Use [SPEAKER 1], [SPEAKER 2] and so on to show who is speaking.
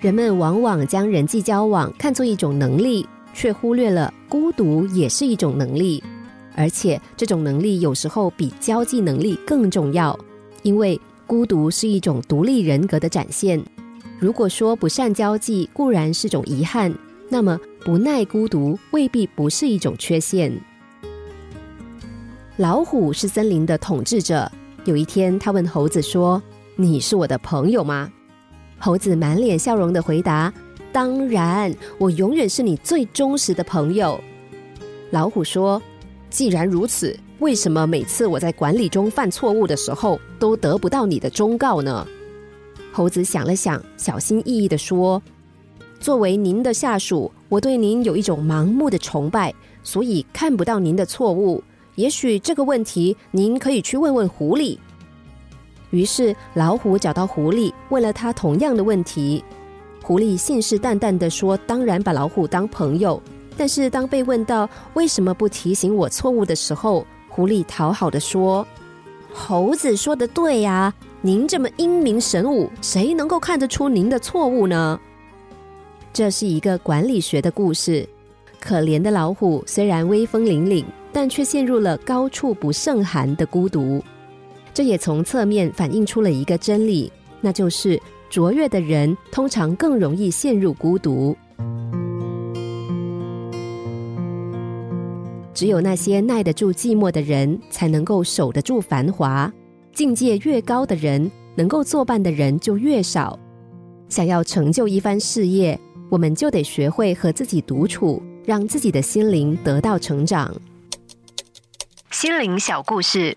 [SPEAKER 1] 人们往往将人际交往看作一种能力，却忽略了孤独也是一种能力，而且这种能力有时候比交际能力更重要，因为孤独是一种独立人格的展现。如果说不善交际固然是种遗憾，那么不耐孤独未必不是一种缺陷。老虎是森林的统治者。有一天，他问猴子说：“你是我的朋友吗？”猴子满脸笑容的回答：“当然，我永远是你最忠实的朋友。”老虎说：“既然如此，为什么每次我在管理中犯错误的时候，都得不到你的忠告呢？”猴子想了想，小心翼翼的说：“作为您的下属，我对您有一种盲目的崇拜，所以看不到您的错误。也许这个问题，您可以去问问狐狸。”于是老虎找到狐狸，问了他同样的问题。狐狸信誓旦旦的说：“当然把老虎当朋友。”但是当被问到为什么不提醒我错误的时候，狐狸讨好的说：“猴子说的对呀。”您这么英明神武，谁能够看得出您的错误呢？这是一个管理学的故事。可怜的老虎虽然威风凛凛，但却陷入了高处不胜寒的孤独。这也从侧面反映出了一个真理，那就是卓越的人通常更容易陷入孤独。只有那些耐得住寂寞的人，才能够守得住繁华。境界越高的人，能够作伴的人就越少。想要成就一番事业，我们就得学会和自己独处，让自己的心灵得到成长。心灵小故事，